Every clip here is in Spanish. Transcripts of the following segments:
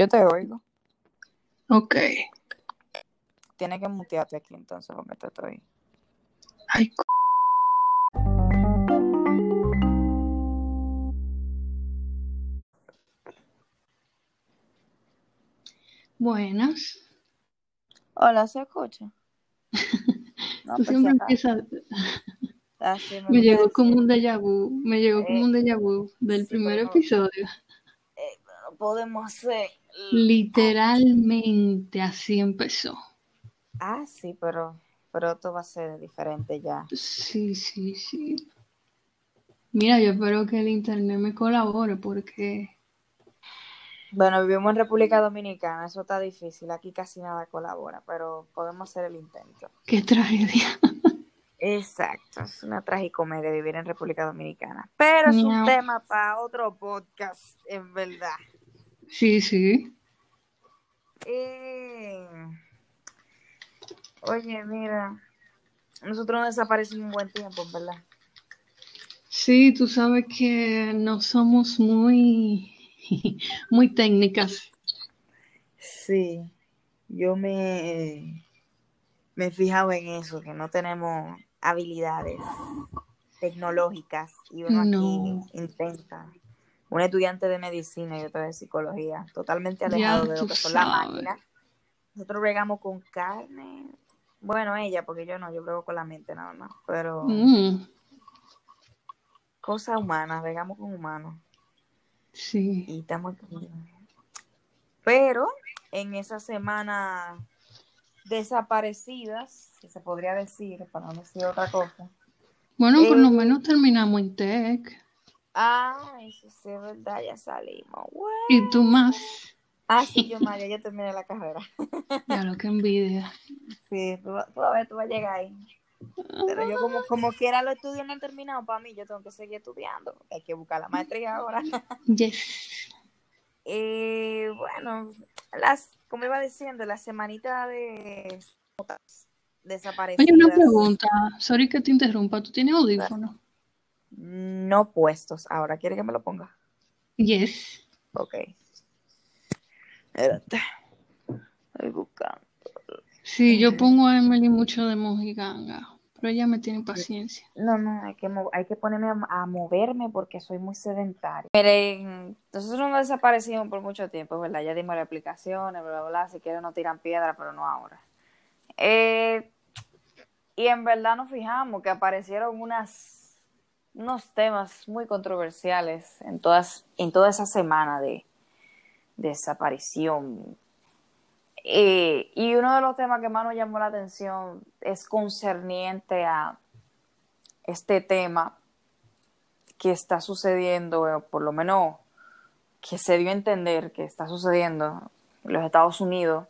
Yo te oigo. Ok. Tienes que mutearte aquí entonces porque te estoy. Ay, c- Buenas. Hola, ¿se escucha? No, Tú siempre ya está. empiezas. Así me llegó como un déjà vu. Me llegó como un déjà vu del primer episodio. Podemos hacer. Literalmente así empezó. Ah, sí, pero, pero esto va a ser diferente ya. Sí, sí, sí. Mira, yo espero que el internet me colabore porque Bueno, vivimos en República Dominicana, eso está difícil. Aquí casi nada colabora, pero podemos hacer el intento. qué tragedia. Exacto, es una tragicomedia vivir en República Dominicana. Pero es un tema para otro podcast, en verdad. Sí, sí. Eh, Oye, mira, nosotros nos desaparecimos un buen tiempo, verdad. Sí, tú sabes que no somos muy, muy técnicas. Sí, yo me, me he fijado en eso, que no tenemos habilidades tecnológicas y uno aquí No, intenta. Un estudiante de medicina y otro de psicología, totalmente ya alejado de lo que son las máquinas. Nosotros bregamos con carne. Bueno, ella, porque yo no, yo brego con la mente nada más. Pero Mm, cosas humanas, bregamos con humanos. sí. Y estamos Pero en esa semana desaparecidas, que se podría decir, para no decir otra cosa. Bueno, por lo eh, menos terminamos en tech. Ah, eso sí es verdad, ya salimos. Y tú más. Ah, sí, yo, María, ya terminé la carrera. Ya lo que envidia. Sí, tú, tú a ver, tú vas a llegar ahí. Pero yo como, como quiera los estudios no han terminado para mí, yo tengo que seguir estudiando. Hay que buscar la maestría ahora. Yes. Y bueno, las, como iba diciendo, la semanita de Oye, una desaparecidas pregunta. Sorry que te interrumpa. ¿Tú tienes audífono? No puestos. Ahora, ¿quiere que me lo ponga? Yes. Ok. Espérate. Estoy buscando. Sí, yo pongo a Emily mucho de mojiganga, pero ella me tiene paciencia. No, no, hay que, hay que ponerme a, a moverme porque soy muy sedentaria. Miren, nosotros nos desaparecimos por mucho tiempo, ¿verdad? Ya dimos las explicaciones, bla, bla, bla. Si quieren nos tiran piedra, pero no ahora. Eh, y en verdad nos fijamos que aparecieron unas, unos temas muy controversiales en, todas, en toda esa semana de desaparición. Eh, y uno de los temas que más nos llamó la atención es concerniente a este tema que está sucediendo, por lo menos que se dio a entender que está sucediendo en los Estados Unidos,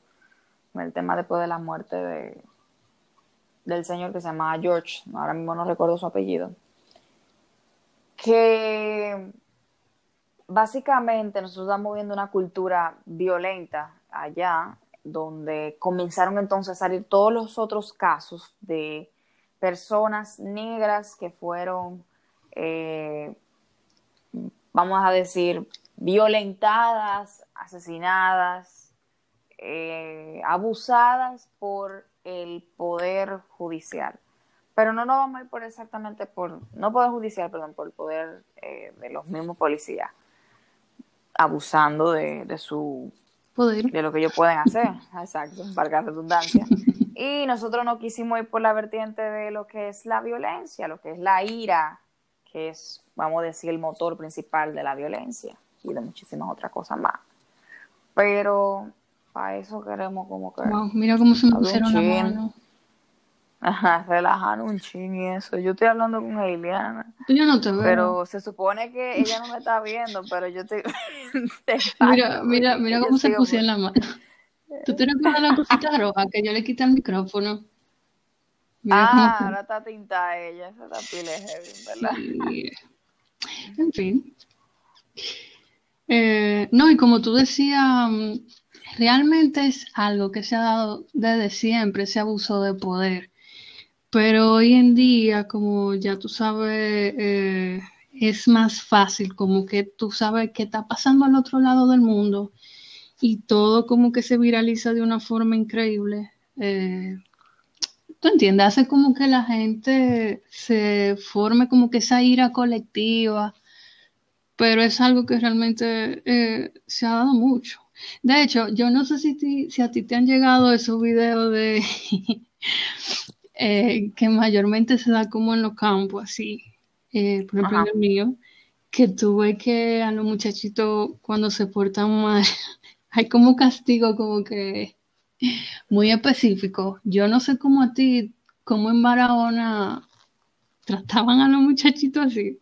el tema después de la muerte de, del señor que se llamaba George, ahora mismo no recuerdo su apellido, que básicamente nosotros estamos viendo una cultura violenta allá, donde comenzaron entonces a salir todos los otros casos de personas negras que fueron, eh, vamos a decir, violentadas, asesinadas, eh, abusadas por el poder judicial. Pero no nos vamos a ir por exactamente por, no poder judicial, perdón, por el poder eh, de los mismos policías, abusando de, de su Poder. de lo que ellos pueden hacer, exacto, valga la redundancia. Y nosotros no quisimos ir por la vertiente de lo que es la violencia, lo que es la ira, que es, vamos a decir, el motor principal de la violencia y de muchísimas otras cosas más. Pero para eso queremos como que Wow, mira cómo se me pusieron la mano. Ajá, relajar un chin y eso. Yo estoy hablando con Eliana, Yo no te veo. pero se supone que ella no me está viendo, pero yo de Mira, mira, mira cómo se pusieron la mano. ¿Tú te recuerdas la cosita roja que yo le quité el micrófono? Mira Ah, cómo ahora está tintada ella, esa está pile heavy, ¿verdad? Sí. En fin. Eh, no, y como tú decías, mm, realmente es algo que se ha dado desde siempre, ese abuso de poder. Pero hoy en día, como ya tú sabes, eh, es más fácil, como que tú sabes qué está pasando al otro lado del mundo y todo como que se viraliza de una forma increíble. Eh, ¿Tú entiendes? Hace como que la gente se forme como que esa ira colectiva, pero es algo que realmente eh, se ha dado mucho. De hecho, yo no sé si, si a ti te han llegado esos videos de eh, que mayormente se da como en los campos, así, eh, por ejemplo en el mío, que tuve que a los muchachitos cuando se portan mal, hay como castigo como que muy específico. Yo no sé cómo a ti, cómo en Barahona trataban a los muchachitos así.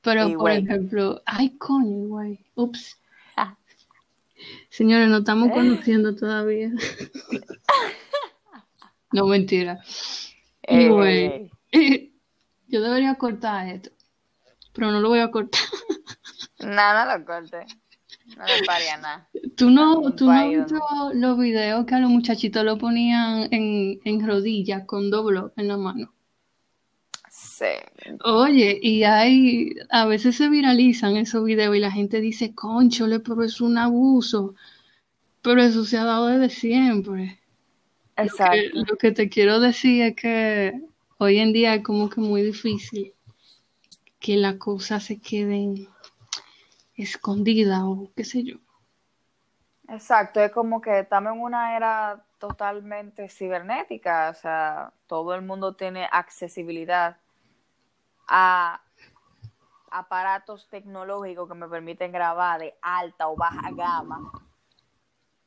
Pero, por ejemplo, ay, coño, güey, ups. Ah. Señores, no estamos conociendo todavía. no, mentira. Eh. yo debería cortar esto, pero no lo voy a cortar. no, no lo corte. No le paría nada. ¿Tú no, tú no los videos que a los muchachitos lo ponían en, en rodillas con doble en la mano? Sí. Oye, y hay, a veces se viralizan esos videos y la gente dice, conchole, pero es un abuso. Pero eso se ha dado desde siempre. Exacto. Lo que, lo que te quiero decir es que hoy en día es como que muy difícil que las cosas se queden escondida o qué sé yo. Exacto, es como que estamos en una era totalmente cibernética, o sea, todo el mundo tiene accesibilidad a aparatos tecnológicos que me permiten grabar de alta o baja gama.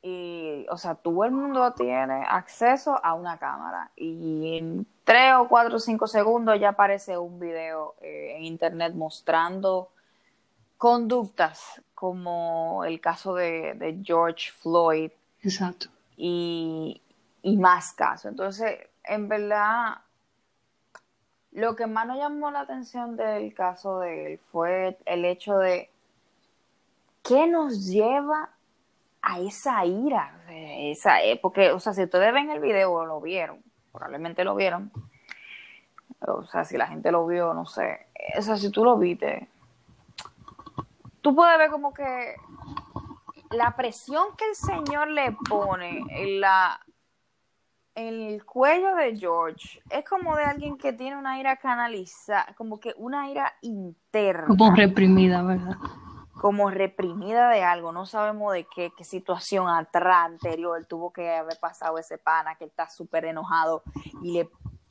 Y, o sea, todo el mundo tiene acceso a una cámara. Y en tres o cuatro o cinco segundos ya aparece un video eh, en internet mostrando conductas como el caso de, George Floyd. Exacto. Y, más casos. Entonces, en verdad, lo que más nos llamó la atención del caso de él fue el hecho de qué nos lleva a esa ira, esa, porque, o sea, si ustedes ven el video, lo vieron, probablemente lo vieron, o sea, si la gente lo vio, no sé, o sea, si tú lo viste, tú puedes ver como que la presión que el Señor le pone en la en el cuello de George es como de alguien que tiene una ira canalizada, como que una ira interna. Como reprimida, ¿verdad? Como reprimida de algo, no sabemos de qué, situación atrás anterior tuvo que haber pasado ese pana que está súper enojado y le,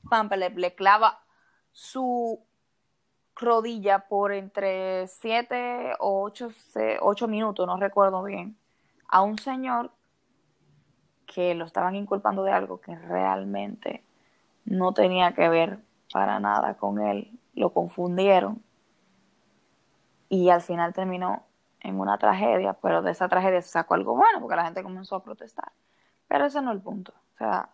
pampa, le clava su rodilla por entre 7 o 8, minutos, no recuerdo bien, a un señor que lo estaban inculpando de algo que realmente no tenía que ver para nada con él, lo confundieron y al final terminó en una tragedia, pero de esa tragedia se sacó algo bueno porque la gente comenzó a protestar. Pero ese no es el punto. O sea,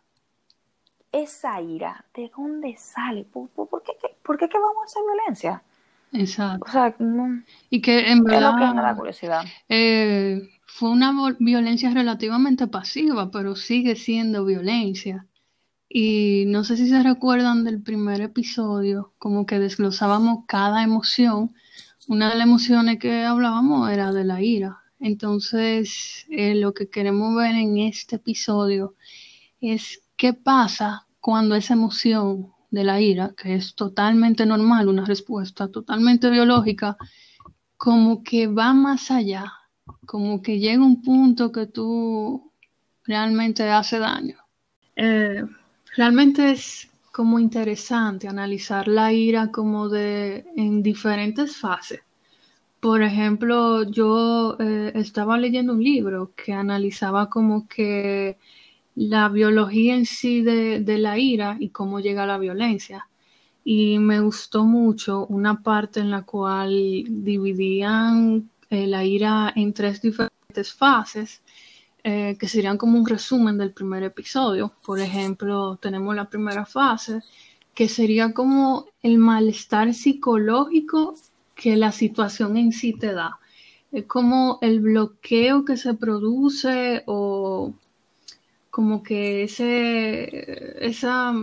esa ira, ¿de dónde sale? ¿Por, qué, por qué que vamos a hacer violencia? Exacto. O sea, no, y que en verdad que da curiosidad. Eh, fue una violencia relativamente pasiva, pero sigue siendo violencia. Y no sé si se recuerdan del primer episodio, como que desglosábamos cada emoción. Una de las emociones que hablábamos era de la ira. Entonces, eh, lo que queremos ver en este episodio es qué pasa cuando esa emoción de la ira, que es totalmente normal, una respuesta totalmente biológica, como que va más allá, como que llega un punto que tú realmente hace daño. Eh, realmente es como interesante analizar la ira como de en diferentes fases. Por ejemplo, yo eh, estaba leyendo un libro que analizaba como que la biología en sí de, la ira y cómo llega la violencia. Y me gustó mucho una parte en la cual dividían eh, la ira en tres diferentes fases, eh, que serían como un resumen del primer episodio. Por ejemplo, tenemos la primera fase, que sería como el malestar psicológico que la situación en sí te da. Es como el bloqueo que se produce o como que ese, esa,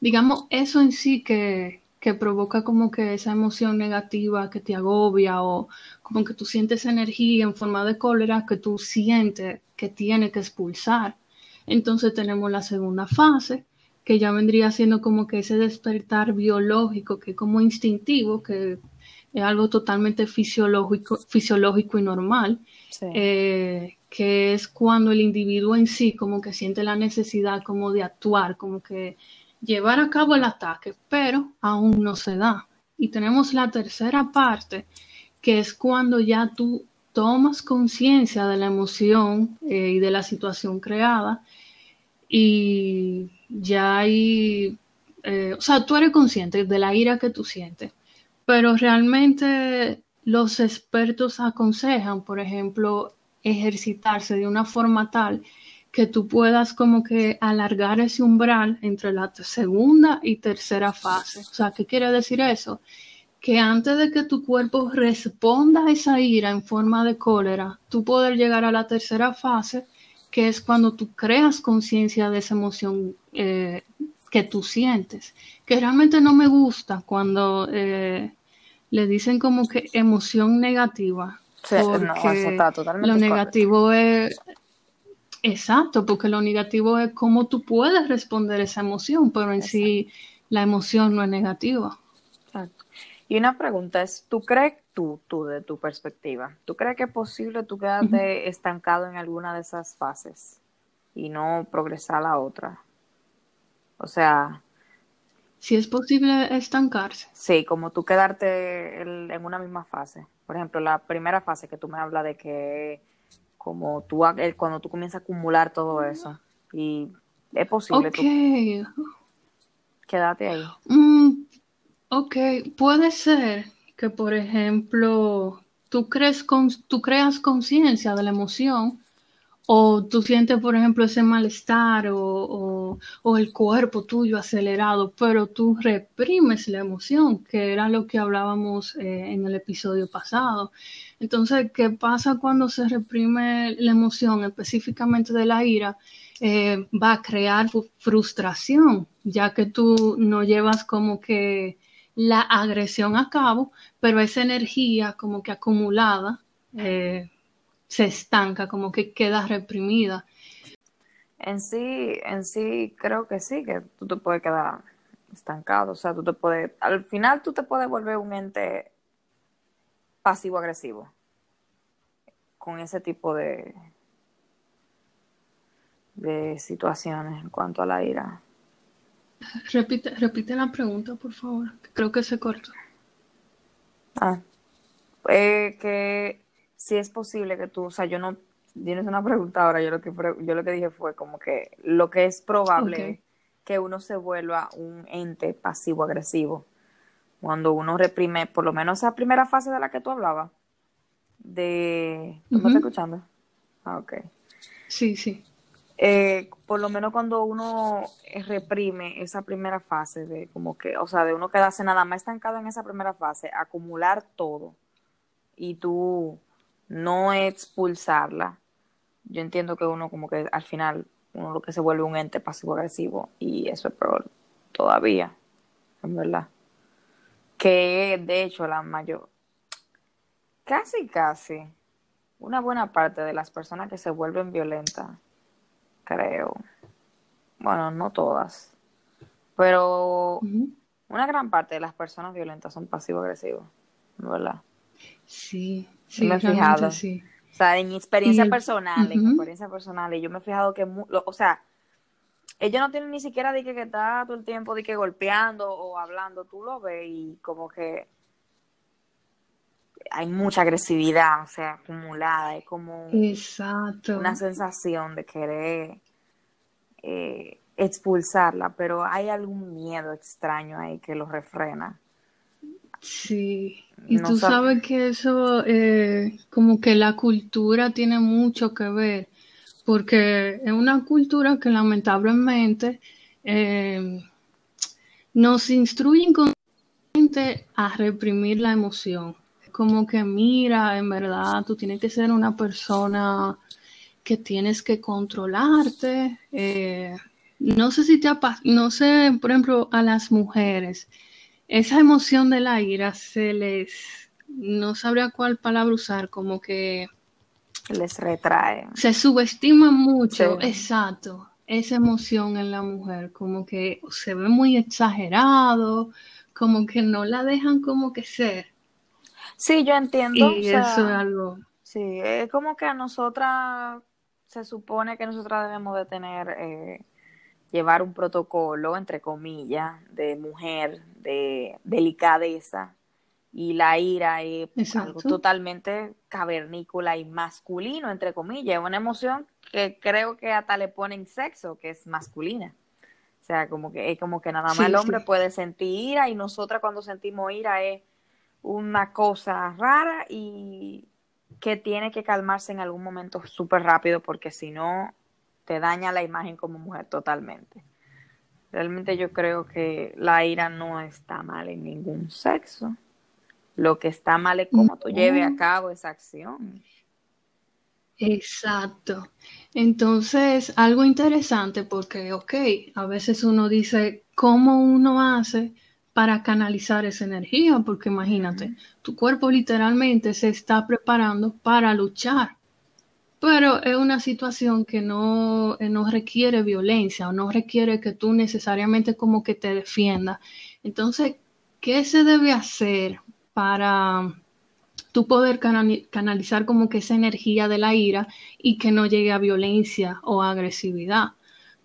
digamos, eso en sí que, que provoca como que esa emoción negativa que te agobia o como que tú sientes energía en forma de cólera que tú sientes que tiene que expulsar. Entonces tenemos la segunda fase, que ya vendría siendo como que ese despertar biológico, que como instintivo, que es algo totalmente fisiológico, fisiológico y normal, eh, que es cuando el individuo en sí como que siente la necesidad como de actuar, como que llevar a cabo el ataque, pero aún no se da. Y tenemos la tercera parte, que es cuando ya tú tomas conciencia de la emoción eh, y de la situación creada y ya hay, eh, o sea, tú eres consciente de la ira que tú sientes, pero realmente los expertos aconsejan, por ejemplo, ejercitarse de una forma tal que tú puedas como que alargar ese umbral entre la segunda y tercera fase. O sea, ¿qué quiere decir eso? Que antes de que tu cuerpo responda a esa ira en forma de cólera, tú poder llegar a la tercera fase, que es cuando tú creas conciencia de esa emoción eh, que tú sientes. Que realmente no me gusta cuando eh, le dicen como que emoción negativa. porque lo negativo es Exacto, porque lo negativo es cómo tú puedes responder esa emoción, pero en sí la emoción no es negativa. Exacto. Y una pregunta es, ¿tú crees tú, tú de tu perspectiva, tú crees que es posible tú quedarte estancado en alguna de esas fases y no progresar a la otra? O sea... Si es posible estancarse. Sí, como tú quedarte en una misma fase. Por ejemplo, la primera fase que tú me hablas de que como tú cuando tú comienzas a acumular todo eso y es posible okay. quédate ahí mm, ok puede ser que por ejemplo tú crees con, tú creas conciencia de la emoción o tú sientes, por ejemplo, ese malestar o, el cuerpo tuyo acelerado, pero tú reprimes la emoción, que era lo que hablábamos eh, en el episodio pasado. Entonces, ¿qué pasa cuando se reprime la emoción, específicamente de la ira? Eh, va a crear frustración, ya que tú no llevas como que la agresión a cabo, pero esa energía como que acumulada. Eh, se estanca, como que queda reprimida. En sí, en sí, creo que sí, que tú te puedes quedar estancado, o sea, tú te puedes, al final tú te puedes volver un ente pasivo-agresivo con ese tipo de, de situaciones en cuanto a la ira. Repite, repite la pregunta, por favor. Creo que se cortó. Ah, eh, que si es posible que tú, o sea, yo no, tienes una pregunta ahora, yo lo que, yo lo que dije fue como que lo que es probable que uno se vuelva un ente pasivo-agresivo cuando uno reprime, por lo menos esa primera fase de la que tú hablabas, de... ¿Tú me estás escuchando? Ah, ok. Sí, sí. Eh, por lo menos cuando uno reprime esa primera fase de como que, o sea, de uno quedarse nada más estancado en esa primera fase, acumular todo y tú no expulsarla, yo entiendo que uno como que al final uno lo que se vuelve un ente pasivo agresivo y eso es peor todavía, en verdad. Que de hecho la mayor, casi casi, una buena parte de las personas que se vuelven violentas, creo, bueno, no todas, pero una gran parte de las personas violentas son pasivo agresivos, ¿verdad? Sí, Sí, me he fijado. O sea, en mi experiencia personal, en mi experiencia personal, y yo me he fijado que, o sea, ellos no tienen ni siquiera de que, que está todo el tiempo de que golpeando o hablando, tú lo ves y como que hay mucha agresividad, o sea, acumulada, es como Exacto. una sensación de querer eh, expulsarla, pero hay algún miedo extraño ahí que lo refrena. Sí, y tú sabes que eso, eh, como que la cultura tiene mucho que ver, porque es una cultura que lamentablemente eh, nos instruye inconscientemente a reprimir la emoción. Como que mira, en verdad, tú tienes que ser una persona que tienes que controlarte. Eh, no sé si te no sé, por ejemplo, a las mujeres esa emoción de la ira se les, no sabría cuál palabra usar, como que les retrae. Se subestima mucho, exacto, esa emoción en la mujer, como que se ve muy exagerado, como que no la dejan como que ser. Sí, yo entiendo. Y eso es algo. Sí, es como que a nosotras se supone que nosotras debemos de tener, eh, llevar un protocolo, entre comillas, de mujer, de delicadeza, y la ira es algo totalmente cavernícola y masculino, entre comillas, es una emoción que creo que hasta le ponen sexo, que es masculina. O sea, como que es como que nada más el hombre puede sentir ira y nosotras cuando sentimos ira es una cosa rara y que tiene que calmarse en algún momento súper rápido porque si no te daña la imagen como mujer totalmente. Realmente yo creo que la ira no está mal en ningún sexo. Lo que está mal es cómo tú lleves a cabo esa acción. Exacto. Entonces, algo interesante porque, ok, a veces uno dice, ¿cómo uno hace para canalizar esa energía? Porque imagínate, tu cuerpo literalmente se está preparando para luchar, pero es una situación que no, eh, no requiere violencia o no requiere que tú necesariamente como que te defiendas. Entonces, ¿qué se debe hacer para tú poder canalizar como que esa energía de la ira y que no llegue a violencia o agresividad.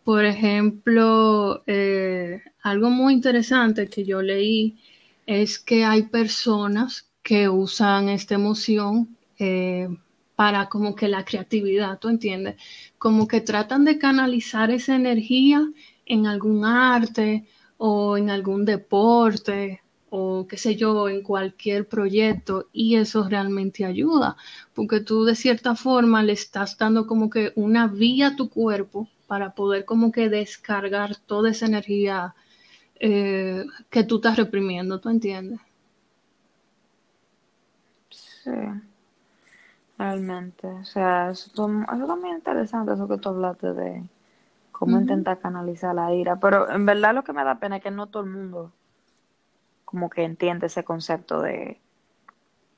Por ejemplo, eh, algo muy interesante que yo leí es que hay personas que usan esta emoción eh, para como que la creatividad, ¿tú entiendes? Como que tratan de canalizar esa energía en algún arte o en algún deporte o qué sé yo, en cualquier proyecto y eso realmente ayuda, porque tú de cierta forma le estás dando como que una vía a tu cuerpo para poder como que descargar toda esa energía eh, que tú estás reprimiendo, ¿tú entiendes? Sí, realmente, o sea, eso, eso también es interesante, eso que tú hablaste de cómo intentar canalizar la ira, pero en verdad lo que me da pena es que no todo el mundo como que entiende ese concepto de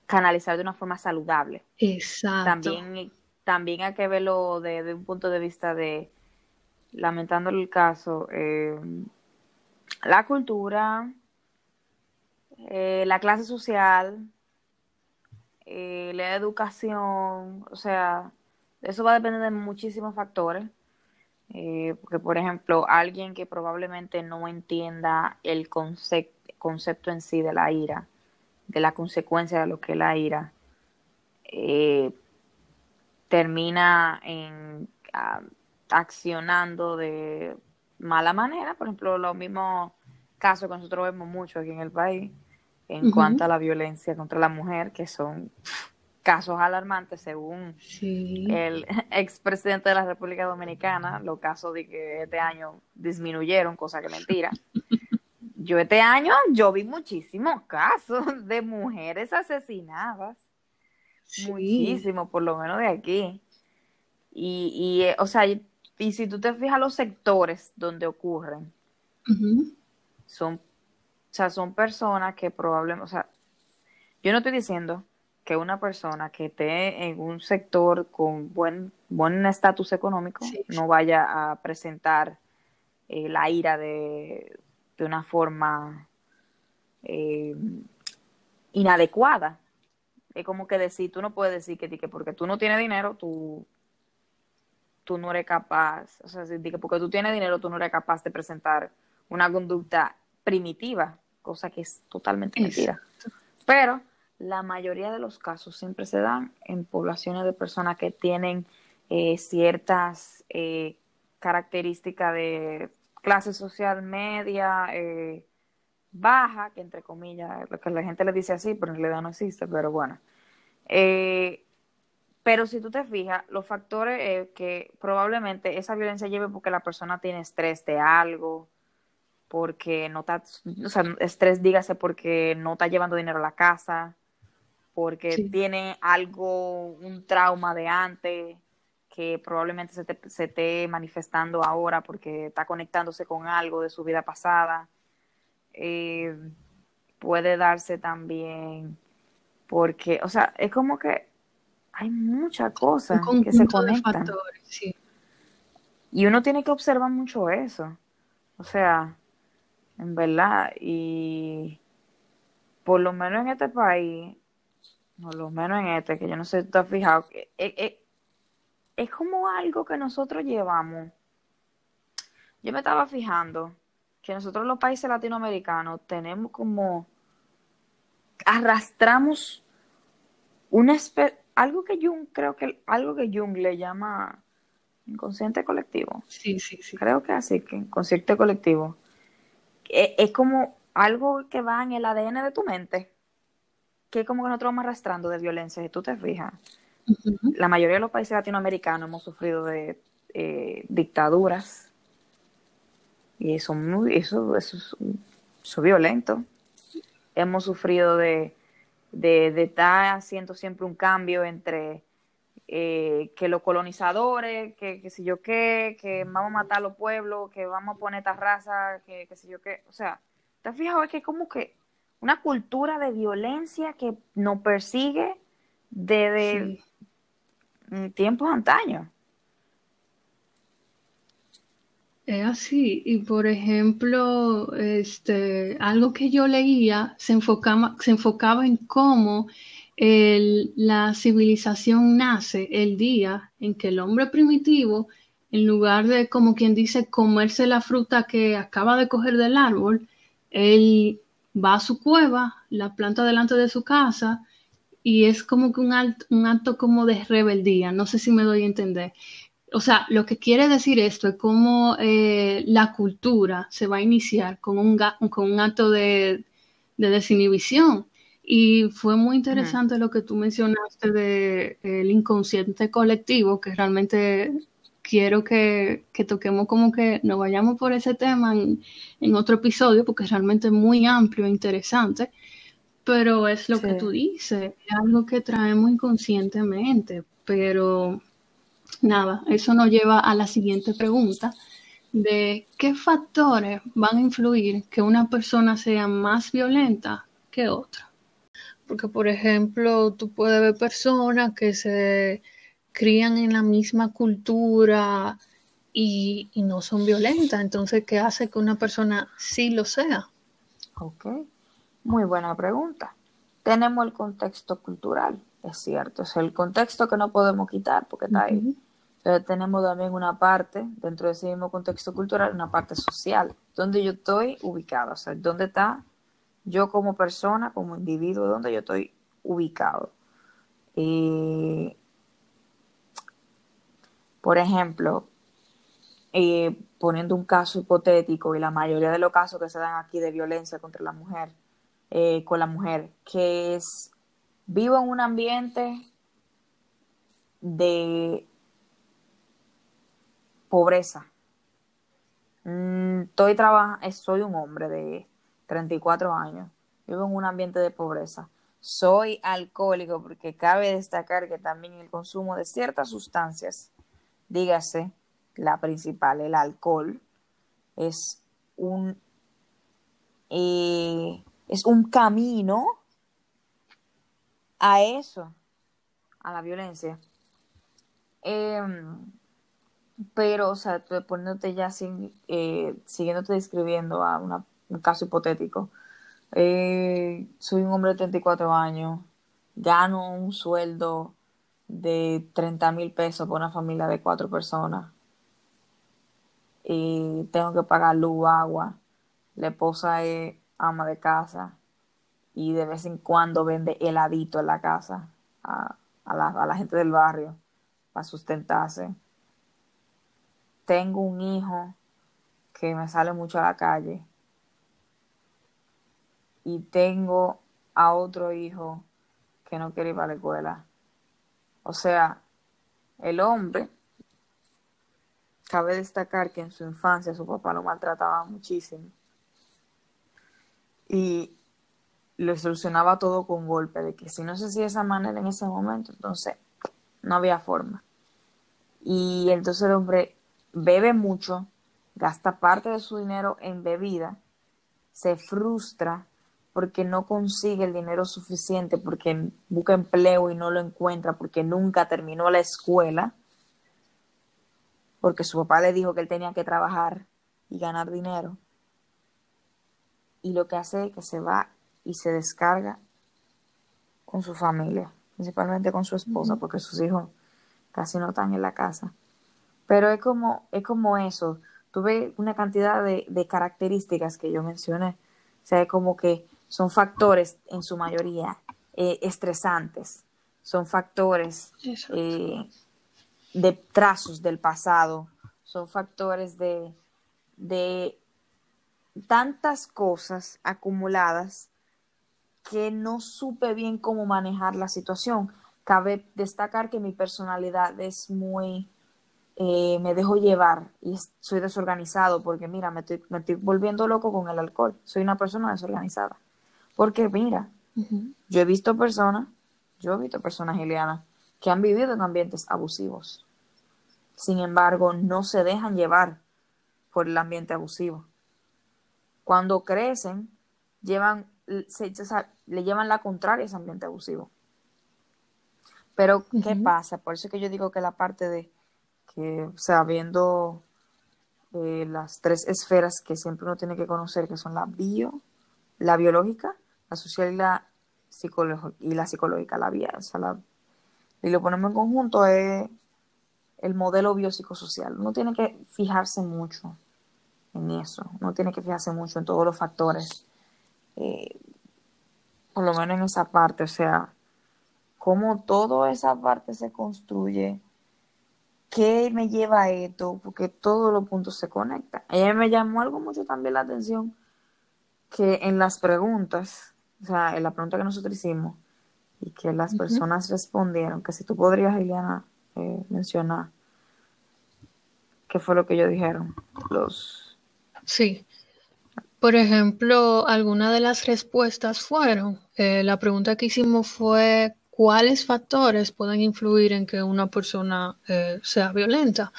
canalizar de una forma saludable. Exacto. También, también hay que verlo desde un punto de vista de, lamentando el caso, eh, la cultura, eh, la clase social, eh, la educación, o sea, eso va a depender de muchísimos factores. porque, por ejemplo, alguien que probablemente no entienda el concepto concepto en sí de la ira, de la consecuencia de lo que es la ira, eh, termina en accionando de mala manera. Por ejemplo, los mismos casos que nosotros vemos mucho aquí en el país en cuanto a la violencia contra la mujer, que son casos alarmantes según el expresidente de la República Dominicana, los casos de que este año disminuyeron, cosa que mentira. yo este año yo vi muchísimos casos de mujeres asesinadas. Muchísimo, por lo menos de aquí. Y, y eh, o sea, y, si tú te fijas los sectores donde ocurren, son, o sea, son personas que probablemente, o sea, yo no estoy diciendo que una persona que esté en un sector con buen buen estatus económico no vaya a presentar eh, la ira de, de una forma eh, inadecuada. Es como que decir, tú no puedes decir que, que porque tú no tienes dinero, tú, tú no eres capaz, o sea, que porque tú tienes dinero, tú no eres capaz de presentar una conducta primitiva, cosa que es totalmente mentira. Pero la mayoría de los casos siempre se dan en poblaciones de personas que tienen eh, ciertas eh, características de clase social media, eh, baja, que entre comillas, lo que la gente le dice así, pero en realidad no existe, pero bueno. Eh, pero si tú te fijas, los factores es que probablemente esa violencia lleve porque la persona tiene estrés de algo, porque no está, o sea, estrés dígase porque no está llevando dinero a la casa, porque tiene algo, un trauma de antes, que probablemente se, se esté manifestando ahora porque está conectándose con algo de su vida pasada. Eh, puede darse también porque, o sea, es como que hay muchas cosas que se conectan. Y uno tiene que observar mucho eso. O sea, en verdad, y por lo menos en este país, por lo menos en este, que yo no sé si tú has fijado, es, es como algo que nosotros llevamos. Yo me estaba fijando que nosotros los países latinoamericanos tenemos como arrastramos una especie, algo que Jung, creo que algo que Jung le llama inconsciente colectivo. Sí, sí, sí. Creo que así, que inconsciente colectivo. Es, es como algo que va en el ADN de tu mente, que es como que nosotros vamos arrastrando de violencia, si tú te fijas. La mayoría de los países latinoamericanos hemos sufrido de eh, dictaduras y eso, muy, eso, eso, es, violento. Hemos sufrido de, de, estar haciendo siempre un cambio entre eh, que los colonizadores, que, que sé yo qué, que vamos a matar a los pueblos, que vamos a poner esta raza, que, que sé yo qué. O sea, ¿te has fijado? Es que como que una cultura de violencia que nos persigue desde tiempos antaños. Es así, y por ejemplo, este, algo que yo leía se enfocaba, se enfocaba en cómo la civilización nace el día en que el hombre primitivo, en lugar de, como quien dice, comerse la fruta que acaba de coger del árbol, él va a su cueva, la planta delante de su casa, y es como que un, un acto como de rebeldía, no sé si me doy a entender o sea, lo que quiere decir esto es cómo eh, la cultura se va a iniciar con un, con un acto de, desinhibición. Y fue muy interesante lo que tú mencionaste del inconsciente colectivo, que realmente quiero que, toquemos como que nos vayamos por ese tema en, otro episodio, porque es realmente muy amplio e interesante. Pero es lo que tú dices, es algo que traemos inconscientemente, pero nada, eso nos lleva a la siguiente pregunta de qué factores van a influir que una persona sea más violenta que otra. Porque, por ejemplo, tú puedes ver personas que se crían en la misma cultura y, y no son violentas. Entonces, ¿qué hace que una persona sí lo sea? Ok, muy buena pregunta. Tenemos el contexto cultural, es cierto, es el contexto que no podemos quitar porque está ahí tenemos también una parte, dentro de ese mismo contexto cultural, una parte social, donde yo estoy ubicado, o sea, dónde está yo como persona, como individuo, donde yo estoy ubicado. por ejemplo, eh, poniendo un caso hipotético y la mayoría de los casos que se dan aquí de violencia contra la mujer, eh, con la mujer, que es vivo en un ambiente de pobreza. Mm, estoy trabajando, soy un hombre de 34 años, vivo en un ambiente de pobreza. Soy alcohólico porque cabe destacar que también el consumo de ciertas sustancias, dígase la principal, el alcohol, es un, eh, es un camino a eso, a la violencia. Em, pero, o sea, poniéndote ya eh, siguiéndote describiendo a un caso hipotético. Eh, soy un hombre de 34 años, gano un sueldo de 30 mil pesos por una familia de cuatro personas y tengo que pagar luz, agua. La esposa es ama de casa y de vez en cuando vende heladito en la casa a, la, a la gente del barrio para sustentarse tengo un hijo que me sale mucho a la calle y tengo a otro hijo que no quiere ir a la escuela. O sea, el hombre, cabe destacar que en su infancia su papá lo maltrataba muchísimo y lo solucionaba todo con golpe, de que si no se hacía de esa manera en ese momento, entonces no había forma. Y entonces el hombre bebe mucho, gasta parte de su dinero en bebida, se frustra porque no consigue el dinero suficiente, porque busca empleo y no lo encuentra, porque nunca terminó la escuela, porque su papá le dijo que él tenía que trabajar y ganar dinero. Y lo que hace es que se va y se descarga con su familia, principalmente con su esposa, porque sus hijos casi no están en la casa. Pero es como, es como eso. Tuve una cantidad de, de características que yo mencioné. O sea, es como que son factores en su mayoría eh, estresantes, son factores eh, de trazos del pasado, son factores de, de tantas cosas acumuladas que no supe bien cómo manejar la situación. Cabe destacar que mi personalidad es muy, eh, me dejo llevar y soy desorganizado porque mira, me estoy, me estoy volviendo loco con el alcohol. Soy una persona desorganizada. Porque mira, yo he visto personas, yo he visto personas, Ileana, que han vivido en ambientes abusivos. Sin embargo, no se dejan llevar por el ambiente abusivo. Cuando crecen, llevan, le llevan la contraria a ese ambiente abusivo. Pero, ¿qué pasa? Por eso es que yo digo que la parte de que, o sea, viendo eh, las tres esferas que siempre uno tiene que conocer, que son la bio, la biológica, la social y la, y la psicológica, la vía, o sea, la, y lo ponemos en conjunto, es el modelo biopsicosocial. Uno tiene que fijarse mucho en eso, uno tiene que fijarse mucho en todos los factores, eh, por lo menos en esa parte, o sea, cómo toda esa parte se construye, qué me lleva a esto, porque todos los puntos se conectan. A mí me llamó algo mucho también la atención que en las preguntas o sea, en la pregunta que nosotros hicimos y que las personas respondieron, que si tú podrías, Eliana, eh, mencionar qué fue lo que ellos dijeron. Los... Sí. Por ejemplo, algunas de las respuestas fueron, eh, la pregunta que hicimos fue, ¿cuáles factores pueden influir en que una persona eh, sea violenta?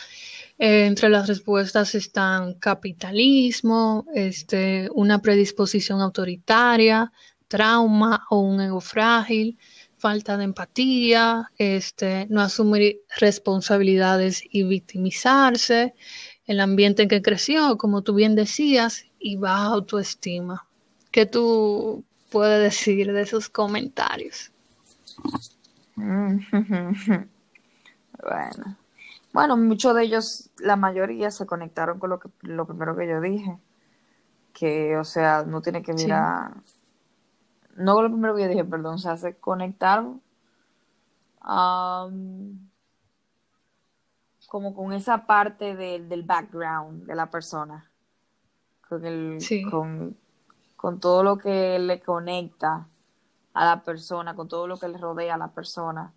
entre las respuestas están capitalismo, este, una predisposición autoritaria, trauma o un ego frágil, falta de empatía, este, no asumir responsabilidades y victimizarse, el ambiente en que creció, como tú bien decías, y baja autoestima. ¿Qué tú puedes decir de esos comentarios? Bueno, bueno, muchos de ellos, la mayoría se conectaron con lo que lo primero que yo dije, que, o sea, no tiene que mirar no lo primero que yo dije, perdón, o sea, se conectaron como con esa parte del background de la persona, con, el, con, con todo lo que le conecta a la persona, con todo lo que le rodea a la persona.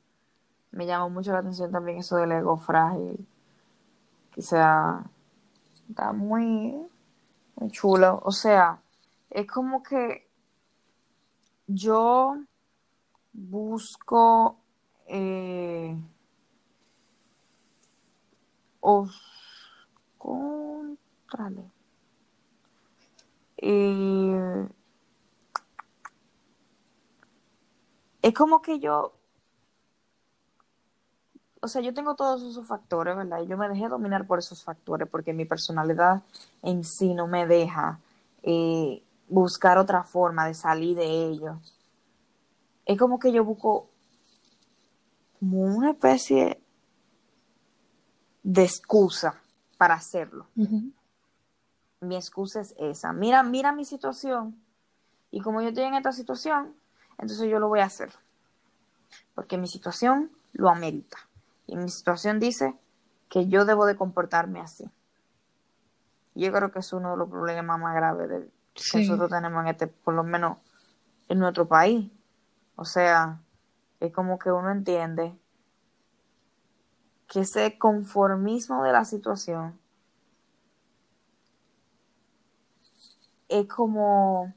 Me llamó mucho la atención también eso del ego frágil, que sea, está muy, muy chulo. O sea, es como que yo busco eh, contrale. Eh, es como que yo, o sea, yo tengo todos esos factores, ¿verdad? Y yo me dejé dominar por esos factores porque mi personalidad en sí no me deja eh, buscar otra forma de salir de ello. Es como que yo busco como una especie de excusa para hacerlo. Mi excusa es esa. Mira, mira mi situación. Y como yo estoy en esta situación, entonces yo lo voy a hacer. Porque mi situación lo amerita. Y mi situación dice que yo debo de comportarme así. Yo creo que es uno de los problemas más graves del, nosotros tenemos en este, por lo menos en nuestro país. O sea, es como que uno entiende que ese conformismo de la situación es como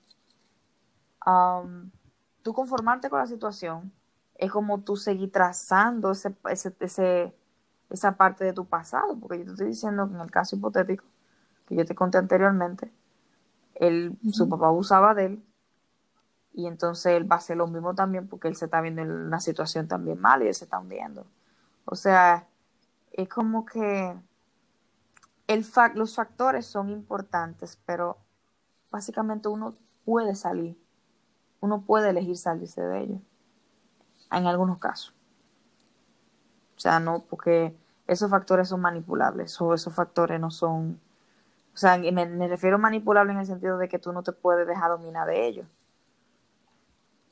um, tú conformarte con la situación, es como tú seguir trazando ese, ese, esa parte de tu pasado, porque yo te estoy diciendo que en el caso hipotético que yo te conté anteriormente, él, su papá abusaba de él y entonces él va a hacer lo mismo también porque él se está viendo en una situación también mal y él se está hundiendo. O sea, es como que el los factores son importantes, pero básicamente uno puede salir, uno puede elegir salirse de ellos, en algunos casos. O sea, no, porque esos factores son manipulables, o esos factores no son, o sea, me, me refiero manipulable en el sentido de que tú no te puedes dejar dominar de ellos.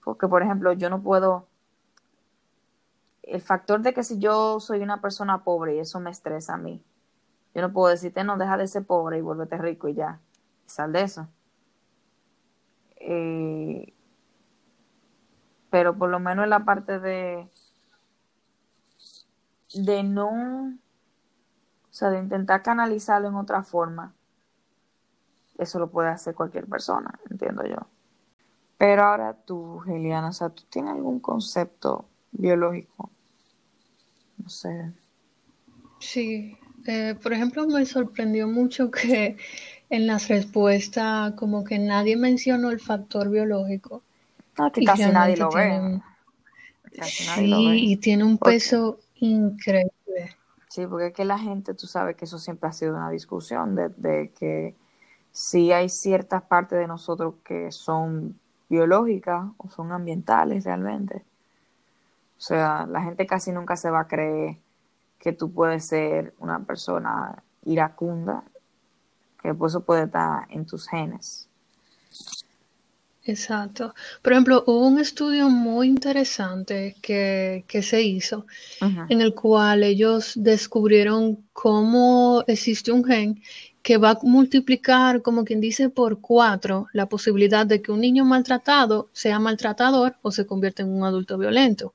Porque, por ejemplo, yo no puedo, el factor de que si yo soy una persona pobre y eso me estresa a mí, yo no puedo decirte, no, deja de ser pobre y vuélvete rico y ya, sal de eso. Eh, pero por lo menos en la parte de de no o sea de intentar canalizarlo en otra forma eso lo puede hacer cualquier persona entiendo yo pero ahora tú Geliana o sea tú tienes algún concepto biológico no sé sí eh, por ejemplo me sorprendió mucho que en las respuestas como que nadie mencionó el factor biológico. No, que casi nadie lo ve. sí, y tiene un peso increíble. Sí, porque es que la gente, tú sabes que eso siempre ha sido una discusión de, de que si hay ciertas partes de nosotros que son biológicas o son ambientales realmente. O sea, la gente casi nunca se va a creer que tú puedes ser una persona iracunda que por eso puede estar en tus genes. Exacto. Por ejemplo, hubo un estudio muy interesante que, se hizo en el cual ellos descubrieron cómo existe un gen que va a multiplicar, como quien dice, por cuatro la posibilidad de que un niño maltratado sea maltratador o se convierta en un adulto violento.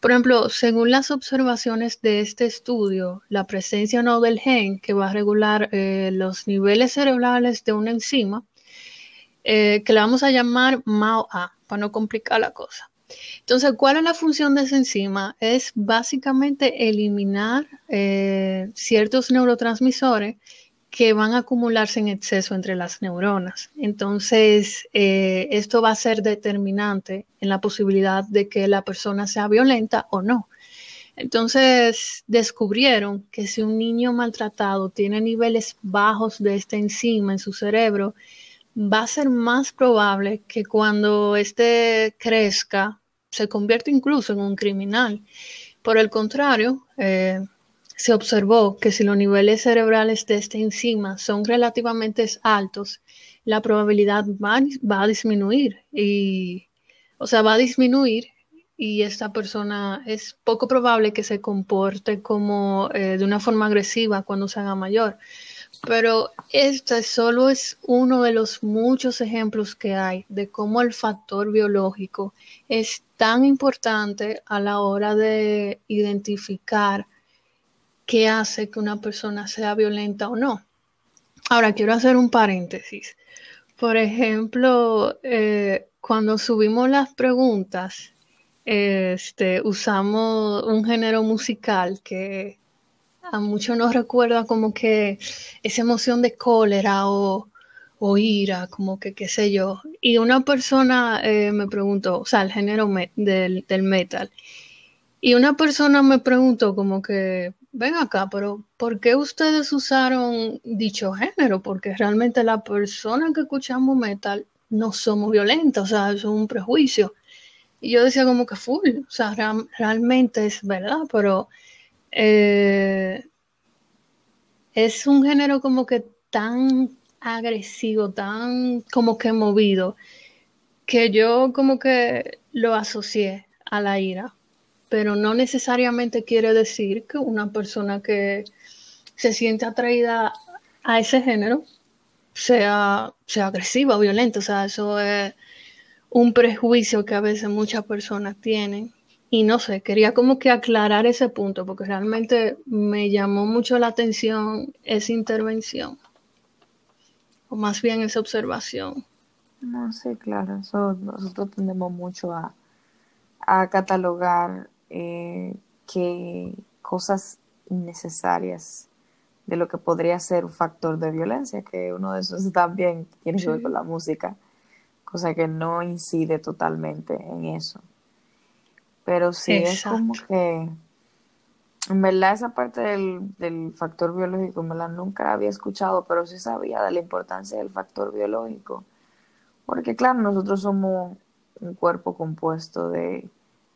Por ejemplo, según las observaciones de este estudio, la presencia no del gen que va a regular eh, los niveles cerebrales de una enzima, eh, que le vamos a llamar MAO-A, para no complicar la cosa. Entonces, ¿cuál es la función de esa enzima? Es básicamente eliminar eh, ciertos neurotransmisores que van a acumularse en exceso entre las neuronas. Entonces, eh, esto va a ser determinante en la posibilidad de que la persona sea violenta o no. Entonces, descubrieron que si un niño maltratado tiene niveles bajos de esta enzima en su cerebro, va a ser más probable que cuando éste crezca se convierta incluso en un criminal. Por el contrario, eh, se observó que si los niveles cerebrales de esta enzima son relativamente altos, la probabilidad va, a disminuir y, o sea, va a disminuir y esta persona es poco probable que se comporte como eh, de una forma agresiva cuando se haga mayor. Pero este solo es uno de los muchos ejemplos que hay de cómo el factor biológico es tan importante a la hora de identificar qué hace que una persona sea violenta o no. Ahora, quiero hacer un paréntesis. Por ejemplo, eh, cuando subimos las preguntas, este, usamos un género musical que a muchos nos recuerda como que esa emoción de cólera o, ira, como que qué sé yo. Y una persona eh, me preguntó, o sea, el género del, del metal. Y una persona me preguntó como que, ven acá, pero ¿por qué ustedes usaron dicho género? Porque realmente la persona que escuchamos metal no somos violentas, o sea, es un prejuicio. Y yo decía como que full, o sea, realmente es verdad, pero eh, es un género como que tan agresivo, tan como que movido, que yo como que lo asocié a la ira pero no necesariamente quiere decir que una persona que se siente atraída a ese género sea, sea agresiva o violenta. O sea, eso es un prejuicio que a veces muchas personas tienen. Y no sé, quería como que aclarar ese punto, porque realmente me llamó mucho la atención esa intervención, o más bien esa observación. No, sí, claro, eso nosotros tendemos mucho a, a catalogar eh, que cosas innecesarias de lo que podría ser un factor de violencia, que uno de esos también tiene que ver con la música, cosa que no incide totalmente en eso. Pero sí es como que, en verdad esa parte del, del factor biológico, en verdad nunca había escuchado, pero sí sabía de la importancia del factor biológico. Porque claro, nosotros somos un cuerpo compuesto de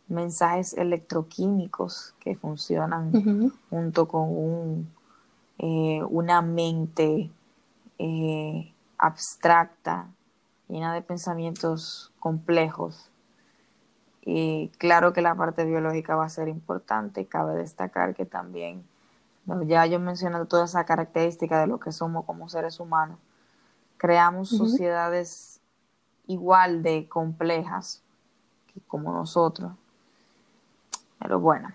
mensajes electroquímicos que funcionan junto con un, eh, una mente eh, abstracta, llena de pensamientos complejos. Y claro que la parte biológica va a ser importante. Cabe destacar que también, ya yo mencioné toda esa característica de lo que somos como seres humanos, creamos sociedades igual de complejas que como nosotros. Pero bueno,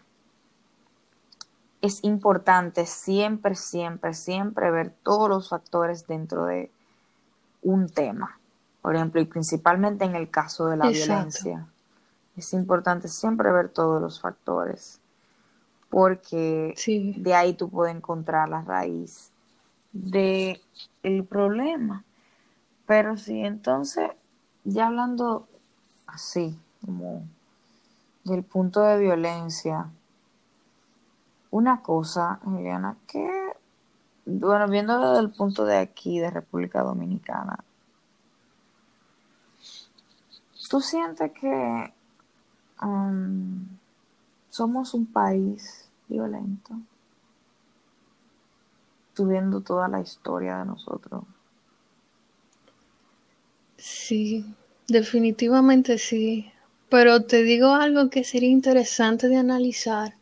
es importante siempre, siempre, siempre ver todos los factores dentro de un tema. Por ejemplo, y principalmente en el caso de la violencia. Es importante siempre ver todos los factores, porque de ahí tú puedes encontrar la raíz del el problema. Pero sí, entonces, ya hablando así, como del punto de violencia, una cosa, Juliana, que, bueno, viendo desde el punto de aquí, de República Dominicana, ¿tú sientes que um, somos un país violento? Tú viendo toda la historia de nosotros. Sí, definitivamente sí. Pero te digo algo que sería interesante de analizar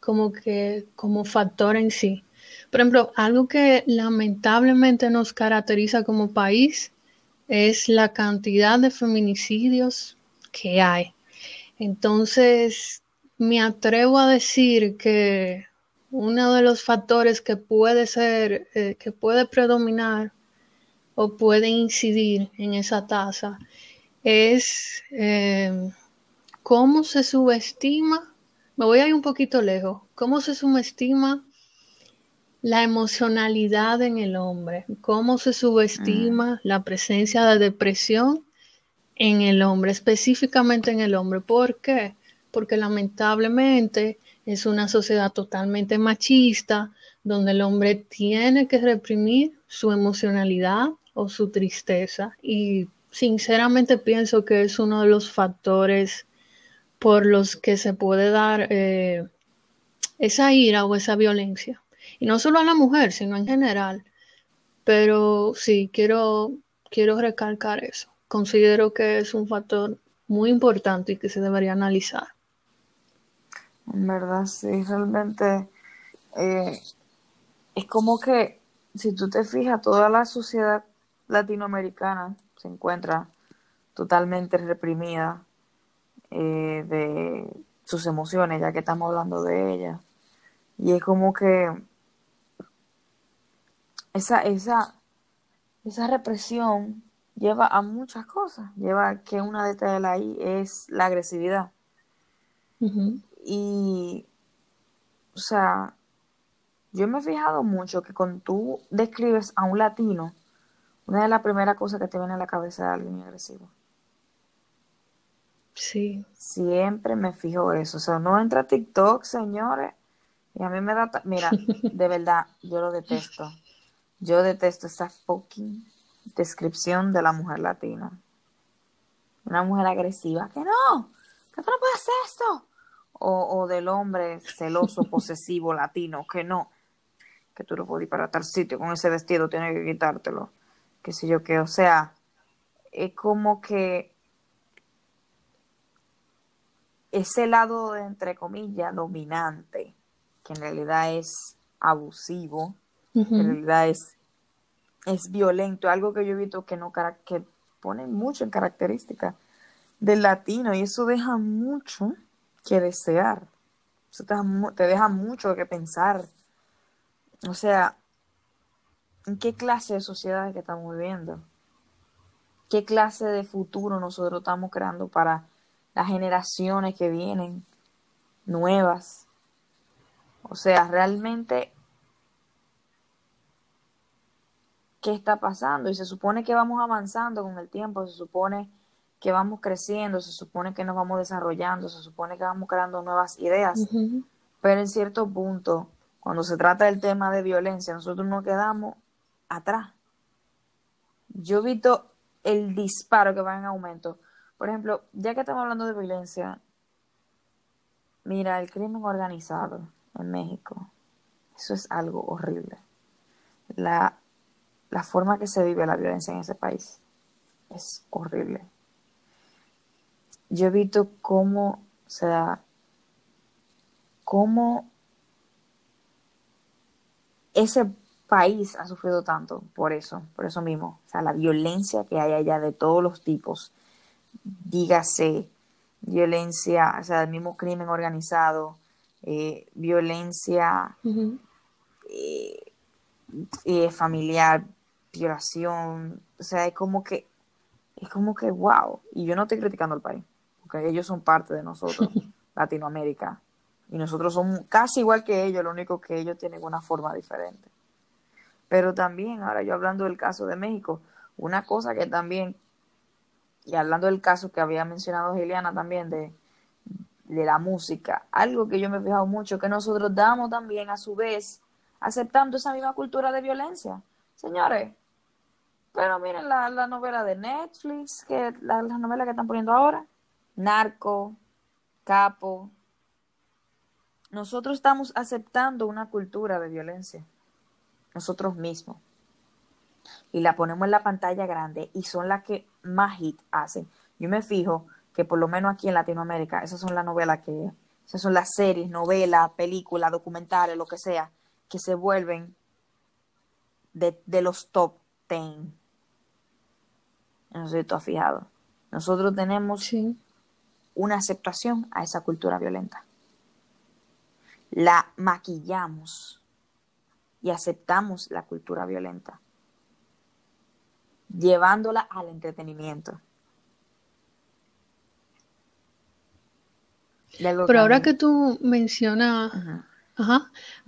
como que como factor en sí. Por ejemplo, algo que lamentablemente nos caracteriza como país es la cantidad de feminicidios que hay. Entonces, me atrevo a decir que uno de los factores que puede ser, eh, que puede predominar o puede incidir en esa tasa es eh, cómo se subestima, me voy a ir un poquito lejos, cómo se subestima la emocionalidad en el hombre, cómo se subestima mm. la presencia de depresión en el hombre, específicamente en el hombre. ¿Por qué? Porque lamentablemente es una sociedad totalmente machista, donde el hombre tiene que reprimir su emocionalidad o su tristeza. Y sinceramente pienso que es uno de los factores por los que se puede dar eh, esa ira o esa violencia y no solo a la mujer, sino en general. Pero sí, quiero, quiero recalcar eso. Considero que es un factor muy importante y que se debería analizar. En verdad, sí, realmente eh, es como que si tú te fijas, toda la sociedad latinoamericana se encuentra totalmente reprimida eh, de sus emociones, ya que estamos hablando de ella. Y es como que esa, esa, esa represión lleva a muchas cosas. Lleva a que una de ellas ahí es la agresividad. Y, o sea, yo me he fijado mucho que cuando tú describes a un latino, una de las primeras cosas que te viene a la cabeza es alguien agresivo. Sí. Siempre me fijo eso. O sea, no entra a TikTok, señores. Y a mí me da. Mira, de verdad, yo lo detesto. Yo detesto esa fucking descripción de la mujer latina. Una mujer agresiva, que no, que tú no puedes hacer esto. O, del hombre celoso, posesivo, latino, que no, que tú no puedes ir para tal sitio con ese vestido, tienes que quitártelo. Que sé yo qué, o sea, es como que ese lado, de, entre comillas, dominante, que en realidad es abusivo, en realidad es, es violento, algo que yo he visto que no que pone mucho en característica del latino y eso deja mucho que desear. Eso te, te deja mucho que pensar. O sea, ¿en qué clase de sociedad que estamos viviendo? ¿Qué clase de futuro nosotros estamos creando para las generaciones que vienen nuevas? O sea, realmente qué está pasando y se supone que vamos avanzando con el tiempo, se supone que vamos creciendo, se supone que nos vamos desarrollando, se supone que vamos creando nuevas ideas, pero en cierto punto, cuando se trata del tema de violencia, nosotros nos quedamos atrás. Yo he visto el disparo que va en aumento. Por ejemplo, ya que estamos hablando de violencia, mira, el crimen organizado en México, eso es algo horrible. La, la forma que se vive la violencia en ese país es horrible. Yo he visto cómo se da, cómo ese país ha sufrido tanto por eso, por eso mismo. O sea, la violencia que hay allá de todos los tipos, dígase violencia, o sea, el mismo crimen organizado, eh, violencia eh, eh, familiar, violación, o sea, es como que, es como que, wow, y yo no estoy criticando al país, porque ellos son parte de nosotros, Latinoamérica, y nosotros somos casi igual que ellos, lo único que ellos tienen una forma diferente. Pero también, ahora yo hablando del caso de México, una cosa que también, y hablando del caso que había mencionado Giliana también de, de la música, algo que yo me he fijado mucho, que nosotros damos también a su vez, aceptando esa misma cultura de violencia. Señores, pero miren la, la novela de Netflix, que la, la novela que están poniendo ahora, Narco, Capo. Nosotros estamos aceptando una cultura de violencia nosotros mismos. Y la ponemos en la pantalla grande y son las que más hit hacen. Yo me fijo que por lo menos aquí en Latinoamérica, esas son las novelas que, esas son las series, novelas, películas, documentales, lo que sea, que se vuelven de, los top ten. No sé si tú has fijado. Nosotros tenemos una aceptación a esa cultura violenta. La maquillamos y aceptamos la cultura violenta, llevándola al entretenimiento. Pero ahora que tú mencionas,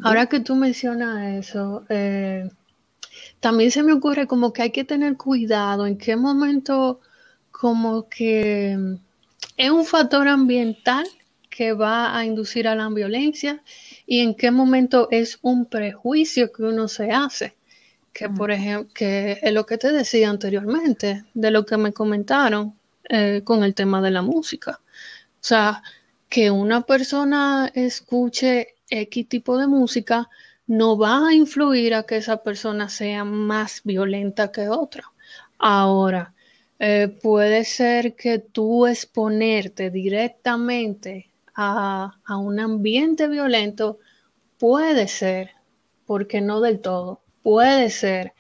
ahora que tú mencionas eso, eh, también se me ocurre como que hay que tener cuidado en qué momento como que es un factor ambiental que va a inducir a la violencia y en qué momento es un prejuicio que uno se hace. Que, por ejemplo, que es lo que te decía anteriormente, de lo que me comentaron eh, con el tema de la música. O sea, que una persona escuche X tipo de música no va a influir a que esa persona sea más violenta que otra. Ahora, eh, puede ser que tú exponerte directamente a, un ambiente violento puede ser, porque no del todo, puede ser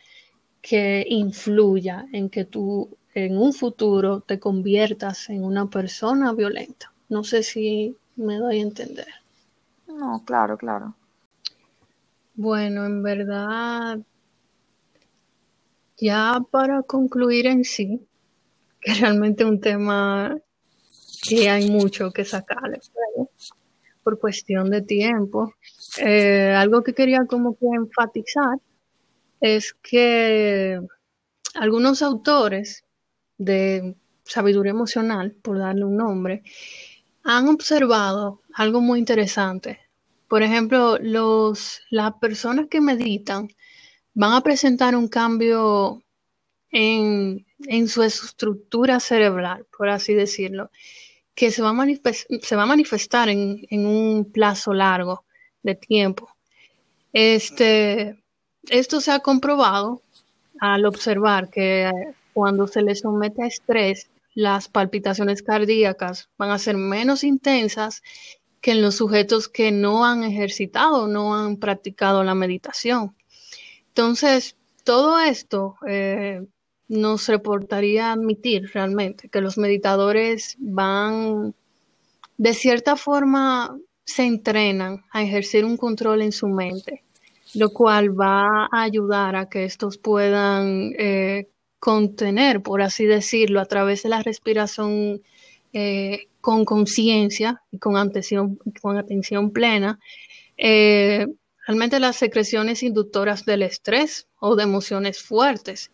que influya en que tú en un futuro te conviertas en una persona violenta. No sé si me doy a entender. No, claro, claro. Bueno, en verdad, ya para concluir en sí, que realmente es un tema que hay mucho que sacarle por cuestión de tiempo. Eh, algo que quería como que enfatizar es que algunos autores de sabiduría emocional, por darle un nombre, han observado algo muy interesante. Por ejemplo, los, las personas que meditan van a presentar un cambio en, en su estructura cerebral, por así decirlo que se va a, manifestar en, un plazo largo de tiempo. Este, esto se ha comprobado al observar que cuando se le somete a estrés, las palpitaciones cardíacas van a ser menos intensas que en los sujetos que no han ejercitado, no han practicado la meditación. Entonces, todo esto eh, nos reportaría admitir realmente que los meditadores van, de cierta forma, se entrenan a ejercer un control en su mente, lo cual va a ayudar a que estos puedan eh, contener, por así decirlo, a través de la respiración eh, con conciencia y con atención, con atención plena, eh, realmente las secreciones inductoras del estrés o de emociones fuertes.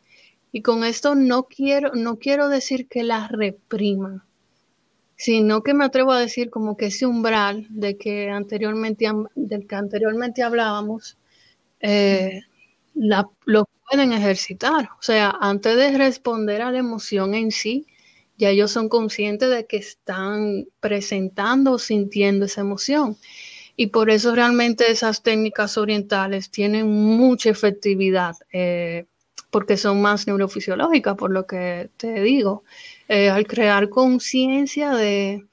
Y con esto no quiero, no quiero decir que las repriman, sino que me atrevo a decir como que ese umbral de que anteriormente, del que anteriormente hablábamos, eh, la, lo pueden ejercitar. O sea, antes de responder a la emoción en sí, ya ellos son conscientes de que están presentando o sintiendo esa emoción. Y por eso realmente esas técnicas orientales tienen mucha efectividad, eh, porque son más neurofisiológicas, por lo que te digo. Eh, al crear conciencia de,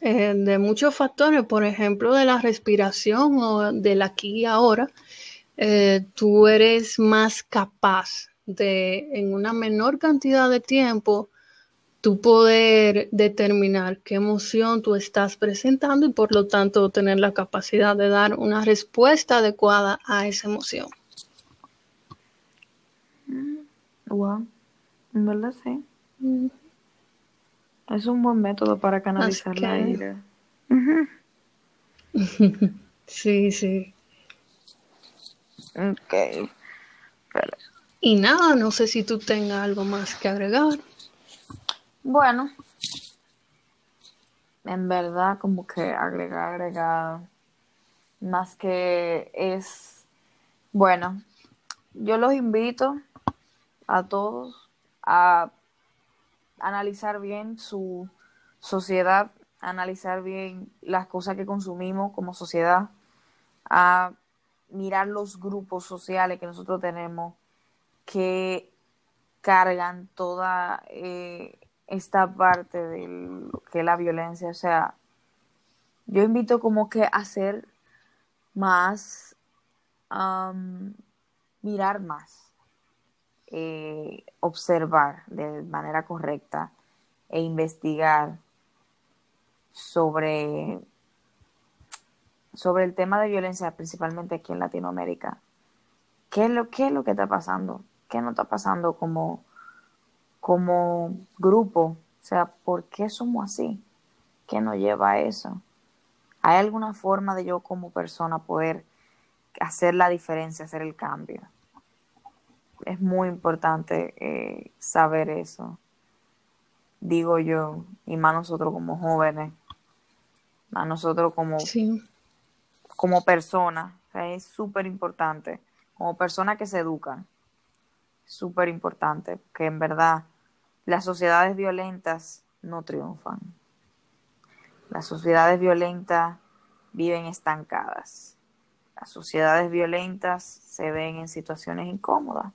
eh, de muchos factores, por ejemplo, de la respiración o del aquí y ahora, tú eres más capaz de, en una menor cantidad de tiempo, tú poder determinar qué emoción tú estás presentando y por lo tanto tener la capacidad de dar una respuesta adecuada a esa emoción. Wow, en verdad sí. Mm. Es un buen método para canalizar la ira. sí, sí. Ok. Y nada, no sé si tú tengas algo más que agregar. Bueno, en verdad como que agregar, agregar, más que es, bueno, yo los invito a todos a analizar bien su sociedad, analizar bien las cosas que consumimos como sociedad, a mirar los grupos sociales que nosotros tenemos que cargan toda eh, esta parte de lo que es la violencia. O sea, yo invito como que a hacer más, mirar más, eh, observar de manera correcta e investigar sobre, sobre el tema de violencia, principalmente aquí en Latinoamérica. ¿Qué es lo, qué es lo que está pasando? ¿Qué no está pasando como como grupo, o sea, ¿por qué somos así? ¿Qué nos lleva a eso? ¿Hay alguna forma de yo como persona poder hacer la diferencia, hacer el cambio? Es muy importante eh, saber eso, digo yo, y más nosotros como jóvenes, más nosotros como, como personas, es súper importante, como personas que se educan, súper importante, que en verdad las sociedades violentas no triunfan. Las sociedades violentas viven estancadas. Las sociedades violentas se ven en situaciones incómodas.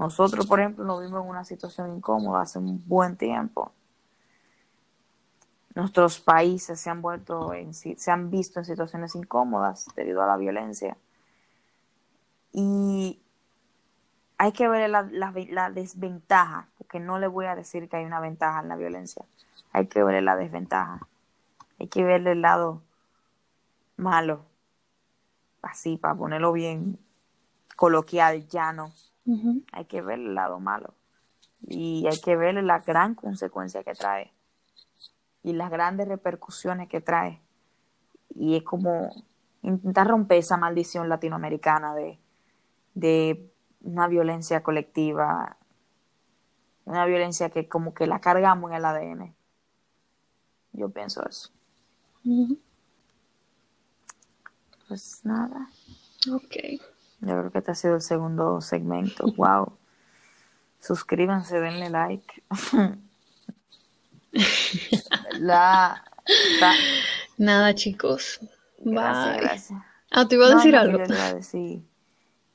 Nosotros, por ejemplo, nos vimos en una situación incómoda hace un buen tiempo. Nuestros países se han vuelto en, se han visto en situaciones incómodas debido a la violencia. Y hay que ver la, desventaja, porque no le voy a decir que hay una ventaja en la violencia. Hay que ver la desventaja. Hay que ver el lado malo. Así, para ponerlo bien coloquial, llano. Hay que ver el lado malo. Y hay que ver la gran consecuencia que trae. Y las grandes repercusiones que trae. Y es como intentar romper esa maldición latinoamericana de, de una violencia colectiva, una violencia que como que la cargamos en el ADN. Yo pienso eso. Pues nada. Ok. Yo creo que este ha sido el segundo segmento. wow. Suscríbanse, denle like. la, Nada, chicos. Gracias, gracias. Ah, te iba a decir algo. Te iba a decir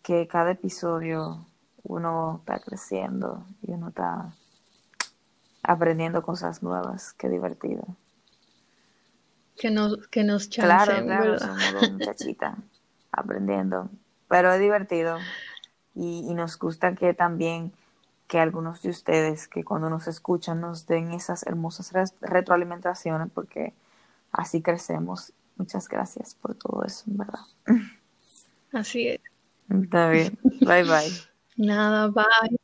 que cada episodio uno está creciendo y uno está aprendiendo cosas nuevas. Qué divertido. Que nos, que nos Claro, claro, somos dos muchachitas aprendiendo. Pero es divertido. Y, y, nos gusta que también que algunos de ustedes que cuando nos escuchan nos den esas hermosas retroalimentaciones porque así crecemos. Muchas gracias por todo eso, en verdad. Así es. Está bien. Bye bye. Nada, bye.